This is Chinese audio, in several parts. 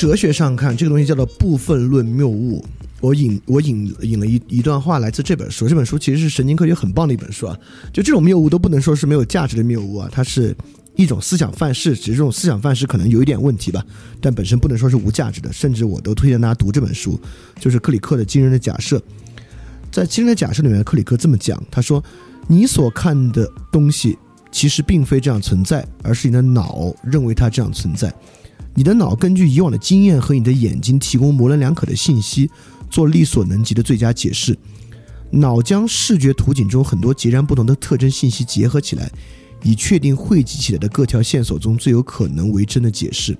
哲学上看，这个东西叫做部分论谬误。我引我引引了一一段话，来自这本书。这本书其实是神经科学很棒的一本书啊。就这种谬误都不能说是没有价值的谬误啊，它是一种思想范式，只是这种思想范式可能有一点问题吧，但本身不能说是无价值的。甚至我都推荐大家读这本书，就是克里克的《惊人的假设》。在《惊人的假设》里面，克里克这么讲，他说：“你所看的东西其实并非这样存在，而是你的脑认为它这样存在。你的脑根据以往的经验和你的眼睛提供模棱两可的信息。”做力所能及的最佳解释，脑将视觉图景中很多截然不同的特征信息结合起来，以确定汇集起来的各条线索中最有可能为真的解释。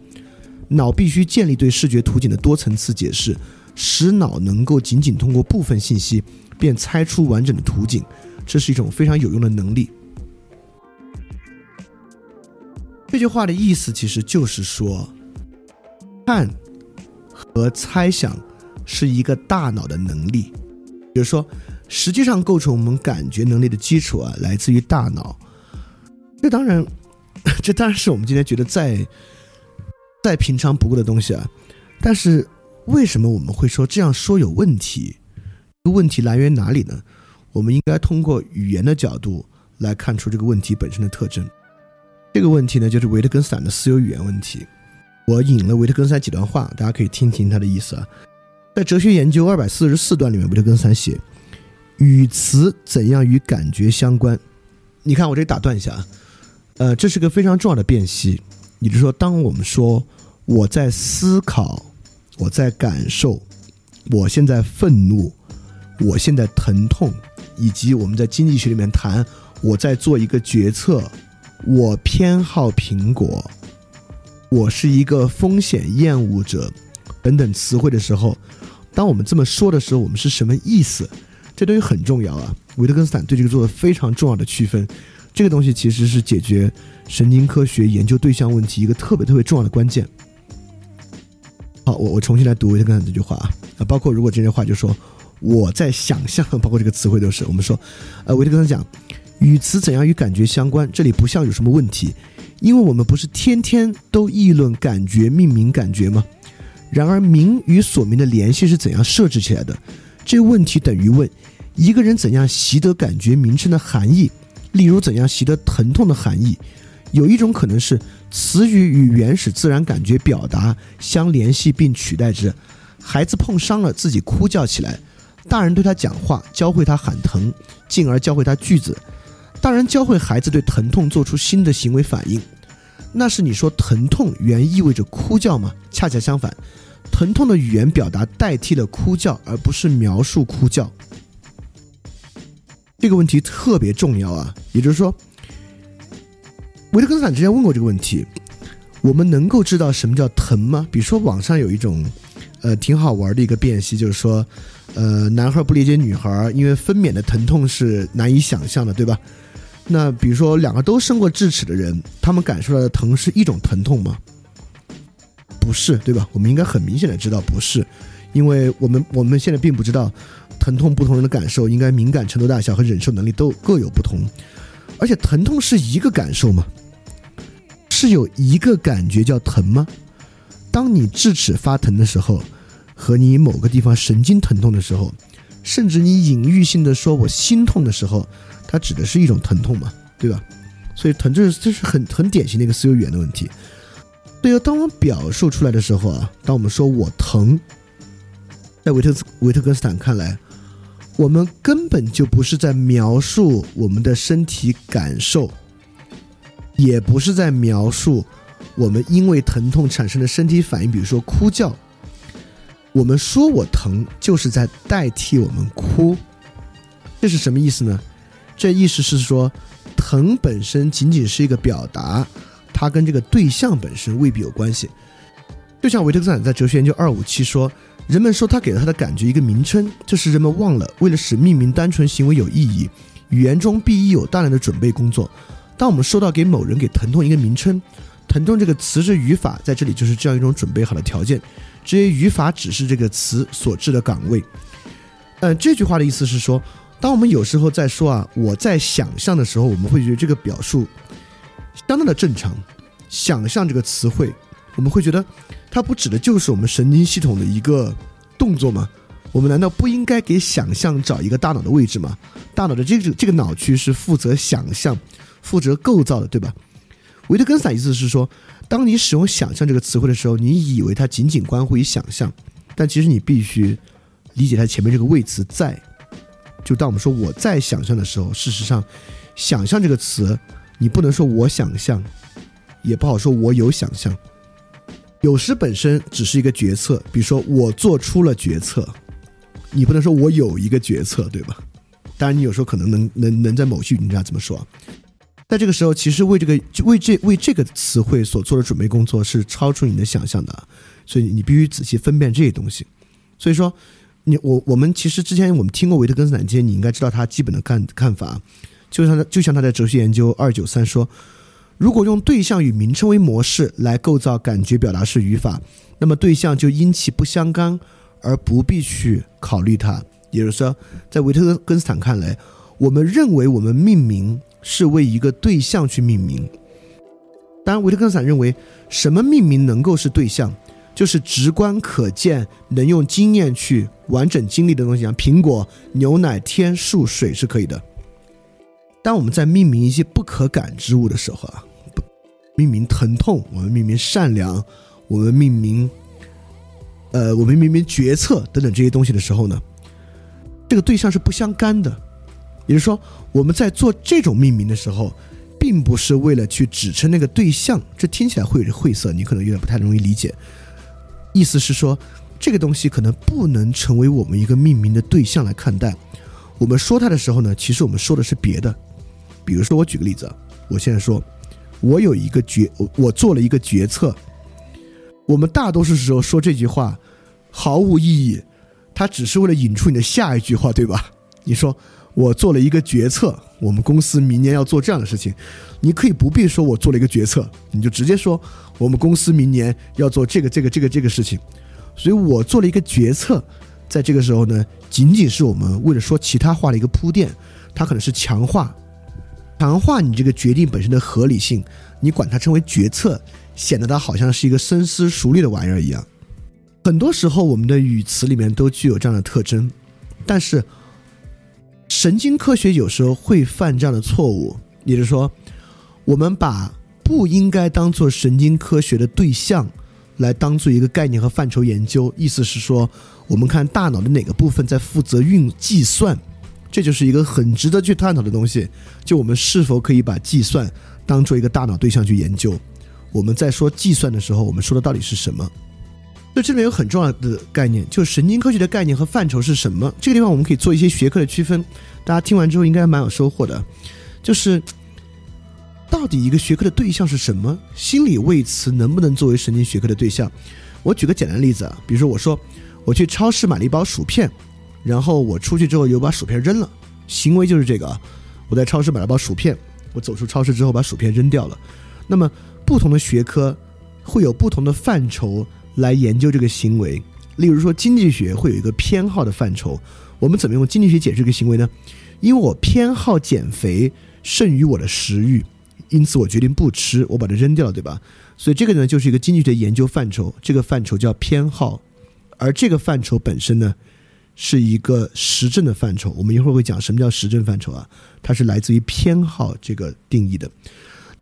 脑必须建立对视觉图景的多层次解释，使脑能够仅仅通过部分信息便猜出完整的图景，这是一种非常有用的能力。这句话的意思其实就是说，看和猜想。是一个大脑的能力，比如说，实际上构成我们感觉能力的基础啊，来自于大脑。这当然，这当然是我们今天觉得再再平常不过的东西啊。但是，为什么我们会说这样说有问题？问题来源哪里呢？我们应该通过语言的角度来看出这个问题本身的特征。这个问题呢，就是维特根斯坦的私有语言问题。我引了维特根斯坦几段话，大家可以听听他的意思啊。在哲学研究二百四十四段里面，维特根斯坦写：“语词怎样与感觉相关？”你看，我这里打断一下啊，呃，这是个非常重要的辨析。也就是说，当我们说我在思考、我在感受、我现在愤怒、我现在疼痛，以及我们在经济学里面谈我在做一个决策，我偏好苹果，我是一个风险厌恶者等等词汇的时候。当我们这么说的时候，我们是什么意思？这东西很重要啊！维特根斯坦对这个做了非常重要的区分。这个东西其实是解决神经科学研究对象问题一个特别特别重要的关键。好，我我重新来读维特根斯坦这句话啊，啊，包括如果这些话就说我在想象，包括这个词汇都是我们说，呃，维特根斯坦讲语词怎样与感觉相关，这里不像有什么问题，因为我们不是天天都议论感觉命名感觉吗？然而，名与所名的联系是怎样设置起来的？这个问题等于问一个人怎样习得感觉名称的含义，例如怎样习得疼痛的含义。有一种可能是词语与原始自然感觉表达相联系并取代之。孩子碰伤了，自己哭叫起来，大人对他讲话，教会他喊疼，进而教会他句子。大人教会孩子对疼痛做出新的行为反应。那是你说疼痛原意味着哭叫吗？恰恰相反，疼痛的语言表达代替了哭叫，而不是描述哭叫。这个问题特别重要啊！也就是说，维特根斯坦之前问过这个问题：我们能够知道什么叫疼吗？比如说，网上有一种呃挺好玩的一个辨析，就是说，呃，男孩不理解女孩，因为分娩的疼痛是难以想象的，对吧？那比如说，两个都生过智齿的人，他们感受到的疼是一种疼痛吗？不是，对吧？我们应该很明显的知道不是，因为我们我们现在并不知道疼痛不同人的感受应该敏感程度大小和忍受能力都各有不同，而且疼痛是一个感受吗？是有一个感觉叫疼吗？当你智齿发疼的时候，和你某个地方神经疼痛的时候，甚至你隐喻性的说我心痛的时候。它指的是一种疼痛嘛，对吧？所以疼这是这是很很典型的一个思维语言的问题。对啊，当我表述出来的时候啊，当我们说我疼，在维特斯维特根斯坦看来，我们根本就不是在描述我们的身体感受，也不是在描述我们因为疼痛产生的身体反应，比如说哭叫。我们说我疼，就是在代替我们哭。这是什么意思呢？这意思是说，疼本身仅仅是一个表达，它跟这个对象本身未必有关系。就像维特根斯坦在《哲学研究二五七》说，人们说他给了他的感觉一个名称，这是人们忘了，为了使命名单纯行为有意义，语言中必有大量的准备工作。当我们说到给某人给疼痛一个名称，疼痛这个词是语法在这里就是这样一种准备好的条件，这些语法只是这个词所置的岗位。嗯，这句话的意思是说。当我们有时候在说啊，我在想象的时候，我们会觉得这个表述相当的正常。想象这个词汇，我们会觉得它不指的就是我们神经系统的一个动作吗？我们难道不应该给想象找一个大脑的位置吗？大脑的这个这个脑区是负责想象、负责构造的，对吧？维特根斯坦意思是说，当你使用“想象”这个词汇的时候，你以为它仅仅关乎于想象，但其实你必须理解它前面这个谓词“在”。就当我们说我在想象的时候，事实上，“想象”这个词，你不能说我想象，也不好说我有想象。有时本身只是一个决策，比如说我做出了决策。你不能说我有一个决策，对吧？当然，你有时候可能能能能在某些语境下这么说。在这个时候，其实为这个为这为这个词汇所做的准备工作是超出你的想象的，所以你必须仔细分辨这些东西。所以说，你我我们其实之前我们听过维特根斯坦这些，你应该知道他基本的看看法。就像就像他在哲学研究二九三说，如果用对象与名称为模式来构造感觉表达式语法，那么对象就因其不相干。而不必去考虑它，也就是说，在维特根斯坦看来，我们认为我们命名是为一个对象去命名。当然，维特根斯坦认为，什么命名能够是对象，就是直观可见、能用经验去完整经历的东西，像苹果、牛奶、天、树、水是可以的。当我们在命名一些不可感之物的时候啊，命名疼痛，我们命名善良，我们命名。呃，我们命名决策等等这些东西的时候呢，这个对象是不相干的，也就是说，我们在做这种命名的时候，并不是为了去指称那个对象，这听起来会有点晦涩，你可能有点不太容易理解。意思是说，这个东西可能不能成为我们一个命名的对象来看待。我们说它的时候呢，其实我们说的是别的。比如说，我举个例子，我现在说，我有一个决，我做了一个决策。我们大多数时候说这句话毫无意义，它只是为了引出你的下一句话，对吧？你说我做了一个决策，我们公司明年要做这样的事情，你可以不必说我做了一个决策，你就直接说我们公司明年要做这个这个这个这个事情。所以我做了一个决策，在这个时候呢，仅仅是我们为了说其他话的一个铺垫，它可能是强化强化你这个决定本身的合理性，你管它称为决策。显得它好像是一个深思熟虑的玩意儿一样。很多时候，我们的语词里面都具有这样的特征，但是神经科学有时候会犯这样的错误，也就是说，我们把不应该当做神经科学的对象来当做一个概念和范畴研究。意思是说，我们看大脑的哪个部分在负责运计算，这就是一个很值得去探讨的东西。就我们是否可以把计算当做一个大脑对象去研究？我们在说计算的时候，我们说的到底是什么？所以这里面有很重要的概念，就是神经科学的概念和范畴是什么？这个地方我们可以做一些学科的区分。大家听完之后应该蛮有收获的。就是到底一个学科的对象是什么？心理位词能不能作为神经学科的对象？我举个简单例子啊，比如说我说我去超市买了一包薯片，然后我出去之后又把薯片扔了，行为就是这个啊。我在超市买了包薯片，我走出超市之后把薯片扔掉了，那么。不同的学科会有不同的范畴来研究这个行为。例如说，经济学会有一个偏好的范畴。我们怎么用经济学解释这个行为呢？因为我偏好减肥胜于我的食欲，因此我决定不吃，我把它扔掉了，对吧？所以这个呢，就是一个经济学研究范畴。这个范畴叫偏好，而这个范畴本身呢，是一个实证的范畴。我们一会儿会讲什么叫实证范畴啊？它是来自于偏好这个定义的。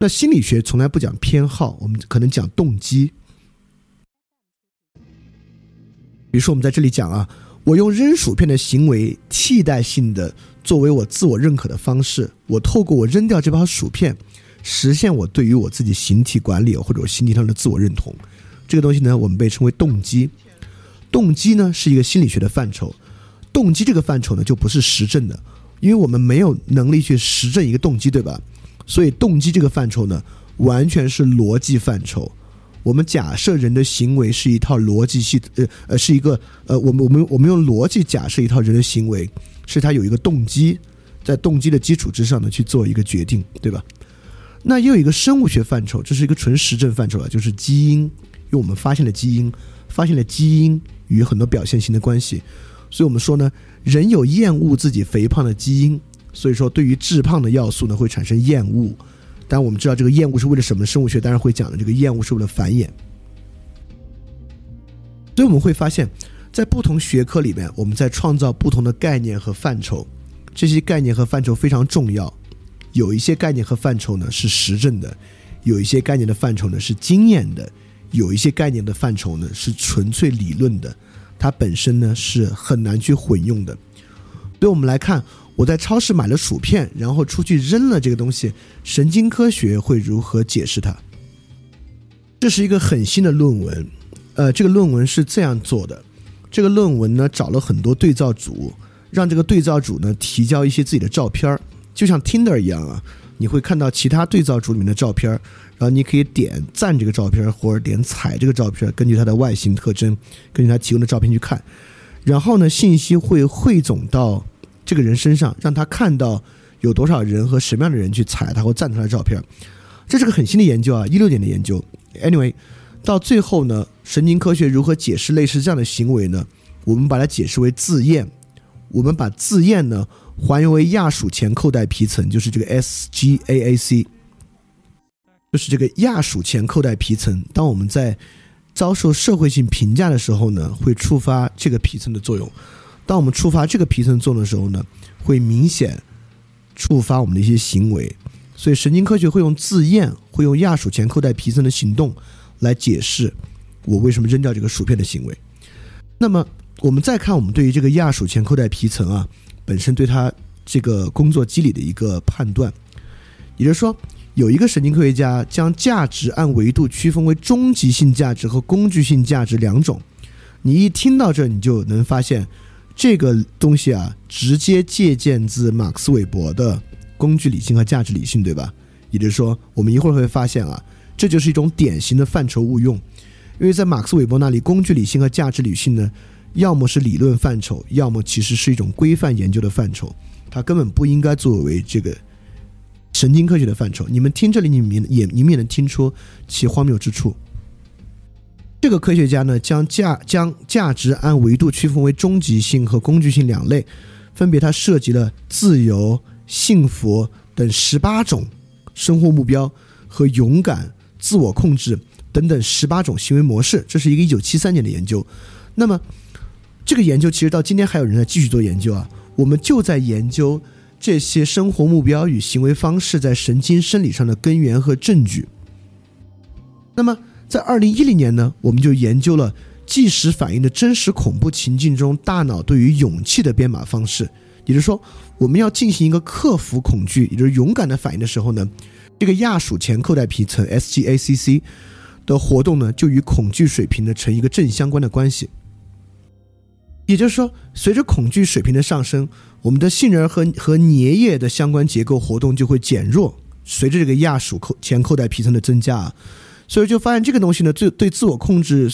那心理学从来不讲偏好，我们可能讲动机。比如说，我们在这里讲啊，我用扔薯片的行为替代性的作为我自我认可的方式，我透过我扔掉这包薯片，实现我对于我自己形体管理或者我形体上的自我认同。这个东西呢，我们被称为动机。动机呢是一个心理学的范畴，动机这个范畴呢就不是实证的，因为我们没有能力去实证一个动机，对吧？所以，动机这个范畴呢，完全是逻辑范畴。我们假设人的行为是一套逻辑系，呃呃，是一个呃，我们我们我们用逻辑假设一套人的行为，是他有一个动机，在动机的基础之上呢去做一个决定，对吧？那又有一个生物学范畴，这是一个纯实证范畴了，就是基因，因为我们发现了基因，发现了基因与很多表现型的关系，所以我们说呢，人有厌恶自己肥胖的基因。所以说，对于致胖的要素呢，会产生厌恶。但我们知道，这个厌恶是为了什么？生物学当然会讲的，这个厌恶是为了繁衍。所以我们会发现，在不同学科里面，我们在创造不同的概念和范畴。这些概念和范畴非常重要。有一些概念和范畴呢是实证的，有一些概念的范畴呢是经验的，有一些概念的范畴呢是纯粹理论的。它本身呢是很难去混用的。所以我们来看，我在超市买了薯片，然后出去扔了这个东西，神经科学会如何解释它？这是一个很新的论文。呃，这个论文是这样做的：这个论文呢找了很多对照组，让这个对照组呢提交一些自己的照片儿，就像 Tinder 一样啊，你会看到其他对照组里面的照片儿，然后你可以点赞这个照片儿，或者点踩这个照片儿，根据它的外形特征，根据它提供的照片去看，然后呢，信息会汇总到这个人身上，让他看到有多少人和什么样的人去踩他或赞他的照片。这是个很新的研究啊，一六年的研究。Anyway。到最后呢，神经科学如何解释类似这样的行为呢？我们把它解释为自厌。我们把自厌呢还原为亚属前扣带皮层，就是这个 SGAAC，就是这个亚属前扣带皮层。当我们在遭受社会性评价的时候呢，会触发这个皮层的作用。当我们触发这个皮层作用的时候呢，会明显触发我们的一些行为。所以神经科学会用自厌，会用亚属前扣带皮层的行动。来解释我为什么扔掉这个薯片的行为。那么，我们再看我们对于这个亚属前扣带皮层啊本身对它这个工作机理的一个判断，也就是说，有一个神经科学家将价值按维度区分为终极性价值和工具性价值两种。你一听到这，你就能发现这个东西啊，直接借鉴自马克思韦伯的工具理性和价值理性，对吧？也就是说，我们一会儿会发现啊。这就是一种典型的范畴误用，因为在马克思韦伯那里，工具理性和价值理性呢，要么是理论范畴，要么其实是一种规范研究的范畴，它根本不应该作为这个神经科学的范畴。你们听这里，你们也你们也能听出其荒谬之处。这个科学家呢，将价将价值按维度区分为终极性和工具性两类，分别它涉及了自由、幸福等十八种生活目标和勇敢。自我控制等等十八种行为模式，这是一个一九七三年的研究。那么，这个研究其实到今天还有人在继续做研究啊。我们就在研究这些生活目标与行为方式在神经生理上的根源和证据。那么，在二零一零年呢，我们就研究了即时反应的真实恐怖情境中大脑对于勇气的编码方式。也就是说，我们要进行一个克服恐惧，也就是勇敢的反应的时候呢。这个亚属前扣带皮层 （SGACC） 的活动呢，就与恐惧水平呢成一个正相关的关系。也就是说，随着恐惧水平的上升，我们的杏仁和和粘液的相关结构活动就会减弱。随着这个亚属扣前扣带皮层的增加，啊所以就发现这个东西呢，对对自我控制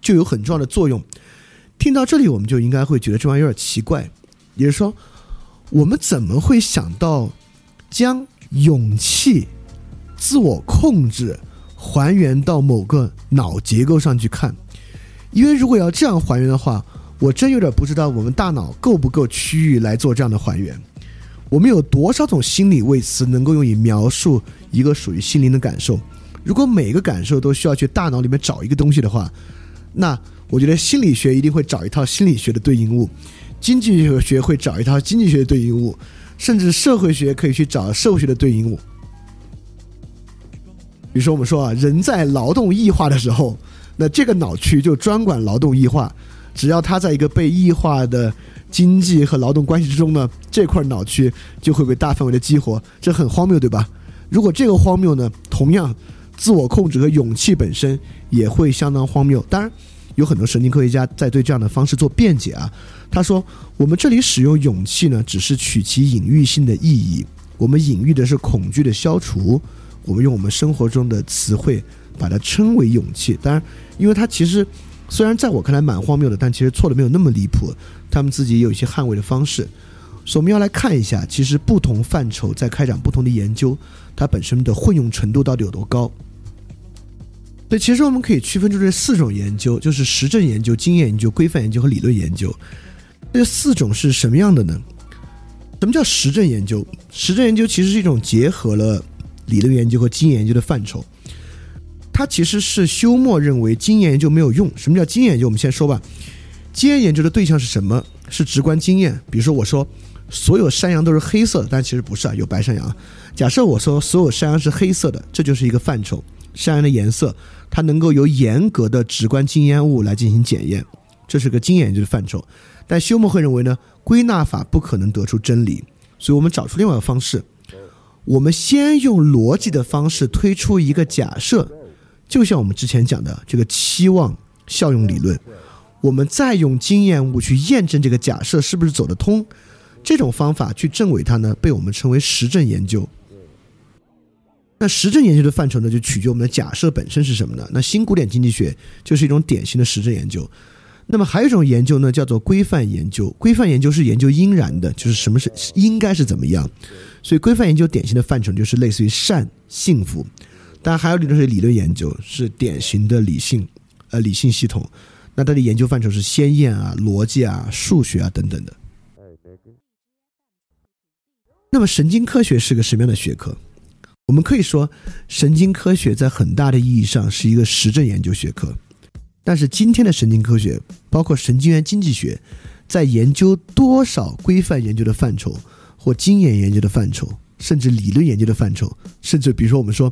就有很重要的作用。听到这里，我们就应该会觉得这玩意儿有点奇怪。也就是说，我们怎么会想到将勇气？自我控制还原到某个脑结构上去看，因为如果要这样还原的话，我真有点不知道我们大脑够不够区域来做这样的还原。我们有多少种心理位词能够用以描述一个属于心灵的感受？如果每个感受都需要去大脑里面找一个东西的话，那我觉得心理学一定会找一套心理学的对应物，经济学会找一套经济学的对应物，甚至社会学可以去找社会学的对应物。比如说，我们说啊，人在劳动异化的时候，那这个脑区就专管劳动异化。只要它在一个被异化的经济和劳动关系之中呢，这块脑区就会被大范围的激活。这很荒谬，对吧？如果这个荒谬呢，同样，自我控制和勇气本身也会相当荒谬。当然，有很多神经科学家在对这样的方式做辩解啊。他说，我们这里使用勇气呢，只是取其隐喻性的意义，我们隐喻的是恐惧的消除。我们用我们生活中的词汇把它称为勇气，当然，因为它其实虽然在我看来蛮荒谬的，但其实错的没有那么离谱。他们自己也有一些捍卫的方式，所以我们要来看一下，其实不同范畴在开展不同的研究，它本身的混用程度到底有多高。对，其实我们可以区分出这四种研究，就是实证研究、经验研究、规范研究和理论研究。这四种是什么样的呢？什么叫实证研究？实证研究其实是一种结合了。理论研究和经验研究的范畴，它其实是休谟认为经验研究没有用。什么叫经验研究？我们先说吧。经验研究的对象是什么？是直观经验。比如说，我说所有山羊都是黑色的，但其实不是啊，有白山羊。假设我说所有山羊是黑色的，这就是一个范畴。山羊的颜色，它能够由严格的直观经验物来进行检验，这是个经验研究的范畴。但休谟会认为呢，归纳法不可能得出真理，所以我们找出另外一个方式。我们先用逻辑的方式推出一个假设，就像我们之前讲的这个期望效用理论，我们再用经验物去验证这个假设是不是走得通。这种方法去证伪它呢，被我们称为实证研究。那实证研究的范畴呢，就取决我们的假设本身是什么呢？那新古典经济学就是一种典型的实证研究。那么还有一种研究呢，叫做规范研究。规范研究是研究应然的，就是什么是应该是怎么样。所以规范研究典型的范畴就是类似于善、幸福。当然还有一种是理论研究，是典型的理性，呃，理性系统。那它的研究范畴是先验啊、逻辑啊、数学啊等等的。那么神经科学是个什么样的学科？我们可以说，神经科学在很大的意义上是一个实证研究学科。但是今天的神经科学，包括神经元经济学，在研究多少规范研究的范畴，或经验研究的范畴，甚至理论研究的范畴，甚至比如说我们说，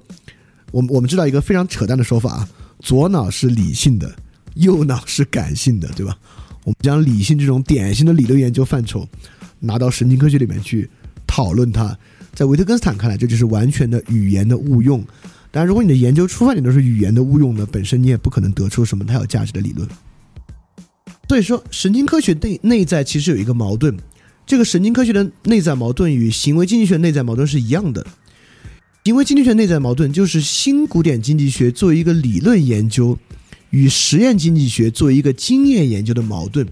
我们我们知道一个非常扯淡的说法啊，左脑是理性的，右脑是感性的，对吧？我们将理性这种典型的理论研究范畴，拿到神经科学里面去讨论它。在维特根斯坦看来，这就是完全的语言的误用。当然，如果你的研究出发点都是语言的误用呢，本身你也不可能得出什么太有价值的理论。所以说，神经科学内内在其实有一个矛盾，这个神经科学的内在矛盾与行为经济学内在矛盾是一样的。行为经济学内在矛盾就是新古典经济学作为一个理论研究，与实验经济学作为一个经验研究的矛盾。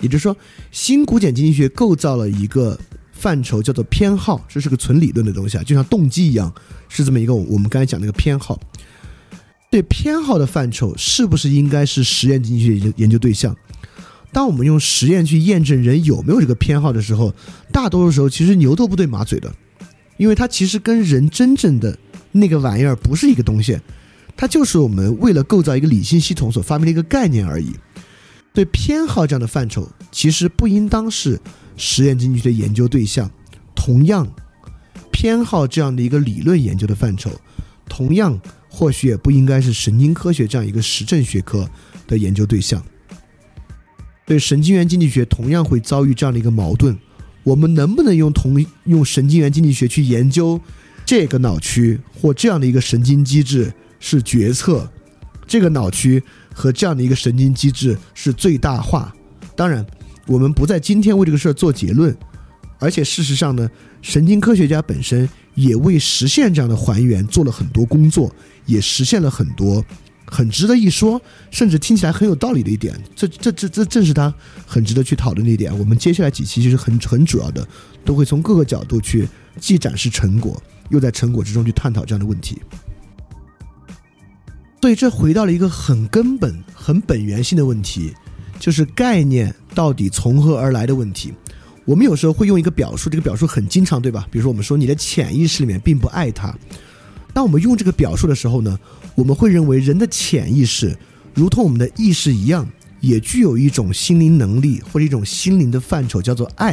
也就是说，新古典经济学构造了一个。范畴叫做偏好，这是个纯理论的东西啊，就像动机一样，是这么一个我们刚才讲那个偏好。对偏好的范畴，是不是应该是实验经济学研究对象？当我们用实验去验证人有没有这个偏好的时候，大多数时候其实牛头不对马嘴的，因为它其实跟人真正的那个玩意儿不是一个东西，它就是我们为了构造一个理性系统所发明的一个概念而已。对偏好这样的范畴，其实不应当是。实验经济学的研究对象，同样偏好这样的一个理论研究的范畴，同样或许也不应该是神经科学这样一个实证学科的研究对象。对神经元经济学同样会遭遇这样的一个矛盾：我们能不能用同用神经元经济学去研究这个脑区或这样的一个神经机制是决策，这个脑区和这样的一个神经机制是最大化？当然。我们不在今天为这个事儿做结论，而且事实上呢，神经科学家本身也为实现这样的还原做了很多工作，也实现了很多很值得一说，甚至听起来很有道理的一点。这这这这正是他很值得去讨论的一点。我们接下来几期其实很很主要的，都会从各个角度去既展示成果，又在成果之中去探讨这样的问题。所以这回到了一个很根本、很本源性的问题。就是概念到底从何而来的问题。我们有时候会用一个表述，这个表述很经常，对吧？比如说，我们说你的潜意识里面并不爱他。当我们用这个表述的时候呢，我们会认为人的潜意识如同我们的意识一样，也具有一种心灵能力或者一种心灵的范畴，叫做爱。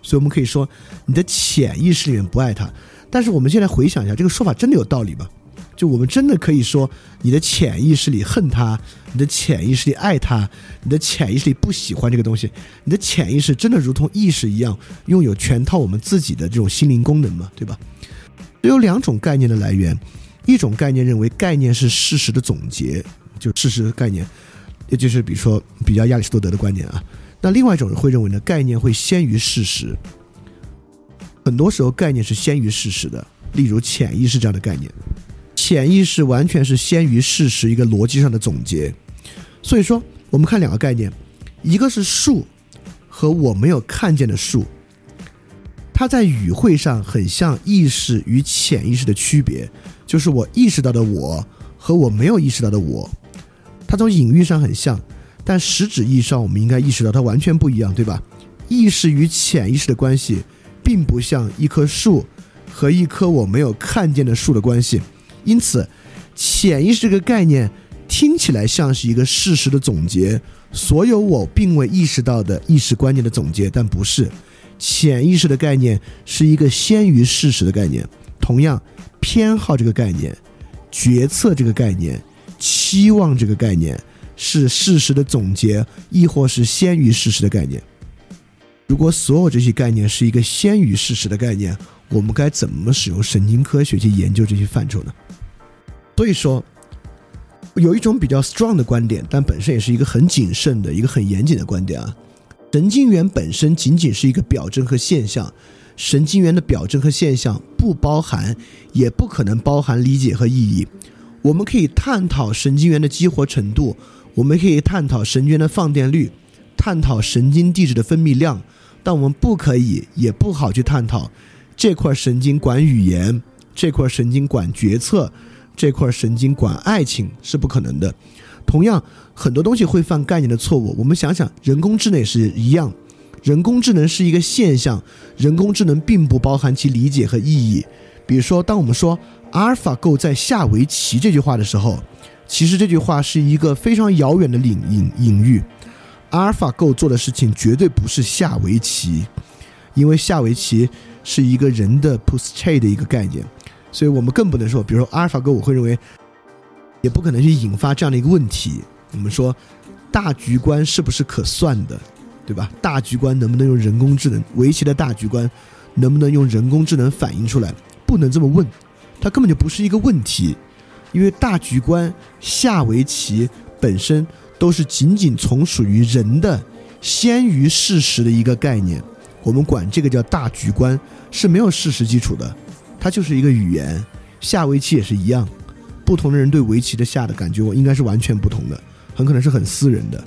所以我们可以说，你的潜意识里面不爱他。但是我们现在回想一下，这个说法真的有道理吗？就我们真的可以说，你的潜意识里恨他，你的潜意识里爱他，你的潜意识里不喜欢这个东西，你的潜意识真的如同意识一样，拥有全套我们自己的这种心灵功能吗？对吧？有两种概念的来源，一种概念认为概念是事实的总结，就事实的概念，也就是比如说比较亚里士多德的观点啊。那另外一种人会认为呢，概念会先于事实，很多时候概念是先于事实的，例如潜意识这样的概念。潜意识完全是先于事实一个逻辑上的总结，所以说我们看两个概念，一个是树和我没有看见的树，它在语汇上很像意识与潜意识的区别，就是我意识到的我和我没有意识到的我，它从隐喻上很像，但实质意义上我们应该意识到它完全不一样，对吧？意识与潜意识的关系，并不像一棵树和一棵我没有看见的树的关系。因此，潜意识这个概念听起来像是一个事实的总结，所有我并未意识到的意识观念的总结，但不是。潜意识的概念是一个先于事实的概念。同样，偏好这个概念、决策这个概念、期望这个概念是事实的总结，亦或是先于事实的概念。如果所有这些概念是一个先于事实的概念，我们该怎么使用神经科学去研究这些范畴呢？所以说，有一种比较 strong 的观点，但本身也是一个很谨慎的一个很严谨的观点啊。神经元本身仅仅是一个表征和现象，神经元的表征和现象不包含，也不可能包含理解和意义。我们可以探讨神经元的激活程度，我们可以探讨神经元的放电率，探讨神经递质的分泌量，但我们不可以，也不好去探讨这块神经管语言，这块神经管决策，这块神经管爱情是不可能的。同样，很多东西会犯概念的错误。我们想想，人工智能也是一样，人工智能是一个现象，人工智能并不包含其理解和意义。比如说，当我们说阿尔法狗在下围棋这句话的时候，其实这句话是一个非常遥远的领隐隐喻。阿尔法狗做的事情绝对不是下围棋，因为下围棋是一个人的 p o s t c h a 的一个概念，所以我们更不能说，比如说阿尔法狗，我会认为。也不可能去引发这样的一个问题。我们说，大局观是不是可算的，对吧？大局观能不能用人工智能？围棋的大局观能不能用人工智能反映出来？不能这么问，它根本就不是一个问题。因为大局观下围棋本身都是仅仅从属于人的先于事实的一个概念。我们管这个叫大局观，是没有事实基础的，它就是一个语言。下围棋也是一样。不同的人对围棋的下的感觉，我应该是完全不同的，很可能是很私人的，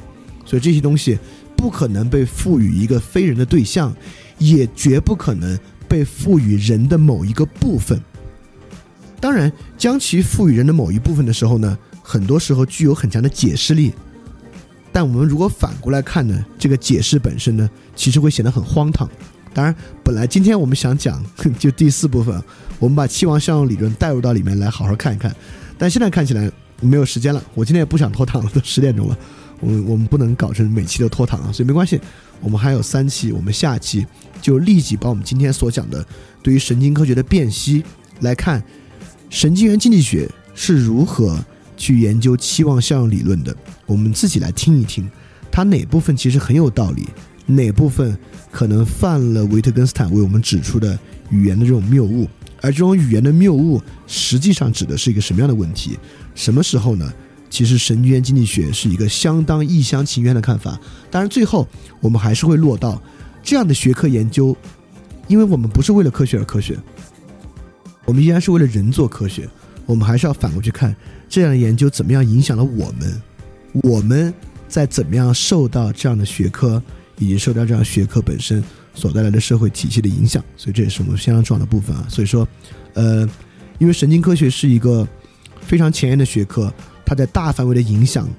所以这些东西不可能被赋予一个非人的对象，也绝不可能被赋予人的某一个部分。当然，将其赋予人的某一部分的时候呢，很多时候具有很强的解释力。但我们如果反过来看呢，这个解释本身呢，其实会显得很荒唐。当然，本来今天我们想讲 就第四部分，我们把期望效用理论带入到里面来，好好看一看。但现在看起来没有时间了，我今天也不想拖堂了，都十点钟了，我们 我们不能搞成每期都拖堂啊，所以没关系，我们还有三期，我们下期就立即把我们今天所讲的对于神经科学的辨析来看，神经元经济学是如何去研究期望效应理论的，我们自己来听一听，它哪部分其实很有道理，哪部分可能犯了维特根斯坦为我们指出的语言的这种谬误。而这种语言的谬误，实际上指的是一个什么样的问题？什么时候呢？其实神经元经济学是一个相当一厢情愿的看法。当然，最后我们还是会落到这样的学科研究，因为我们不是为了科学而科学，我们依然是为了人做科学。我们还是要反过去看这样的研究怎么样影响了我们，我们在怎么样受到这样的学科以及受到这样学科本身。所带来的社会体系的影响，所以这也是我们相当重要的部分啊。所以说，呃，因为神经科学是一个非常前沿的学科，它在大范围的影响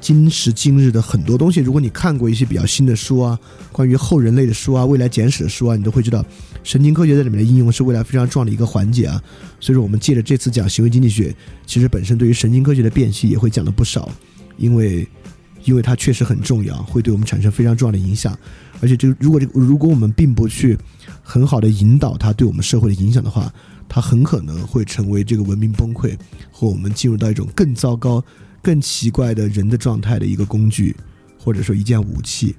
今时今日的很多东西。如果你看过一些比较新的书啊，关于后人类的书啊、未来简史的书啊，你都会知道，神经科学在里面的应用是未来非常重要的一个环节啊。所以说，我们借着这次讲行为经济学，其实本身对于神经科学的辨析也会讲的不少，因为因为它确实很重要，会对我们产生非常重要的影响。而且，这如果这个如果我们并不去很好的引导它对我们社会的影响的话，它很可能会成为这个文明崩溃和我们进入到一种更糟糕、更奇怪的人的状态的一个工具，或者说一件武器。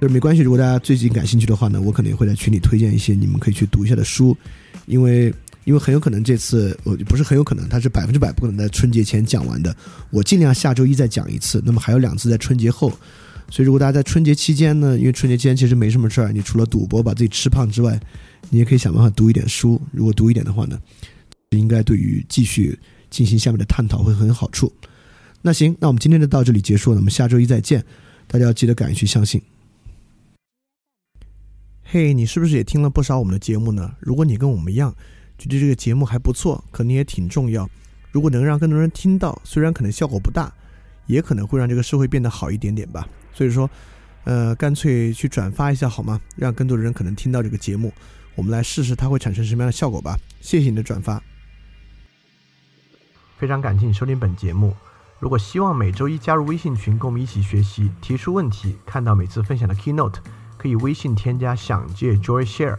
就是没关系，如果大家最近感兴趣的话呢，我可能也会在群里推荐一些你们可以去读一下的书，因为因为很有可能这次我不是很有可能，它是百分之百不可能在春节前讲完的。我尽量下周一再讲一次，那么还有两次在春节后。所以，如果大家在春节期间呢，因为春节期间其实没什么事儿，你除了赌博把自己吃胖之外，你也可以想办法读一点书。如果读一点的话呢，应该对于继续进行下面的探讨会很有好处。那行，那我们今天就到这里结束了，我们下周一再见。大家要记得敢于去相信。嘿，你是不是也听了不少我们的节目呢？如果你跟我们一样觉得这个节目还不错，可能也挺重要。如果能让更多人听到，虽然可能效果不大，也可能会让这个社会变得好一点点吧。所以说，呃，干脆去转发一下好吗？让更多的人可能听到这个节目，我们来试试它会产生什么样的效果吧。谢谢你的转发。非常感谢你收听本节目。如果希望每周一加入微信群，跟我们一起学习，提出问题，看到每次分享的 keynote，可以微信添加“想借 Joy Share”，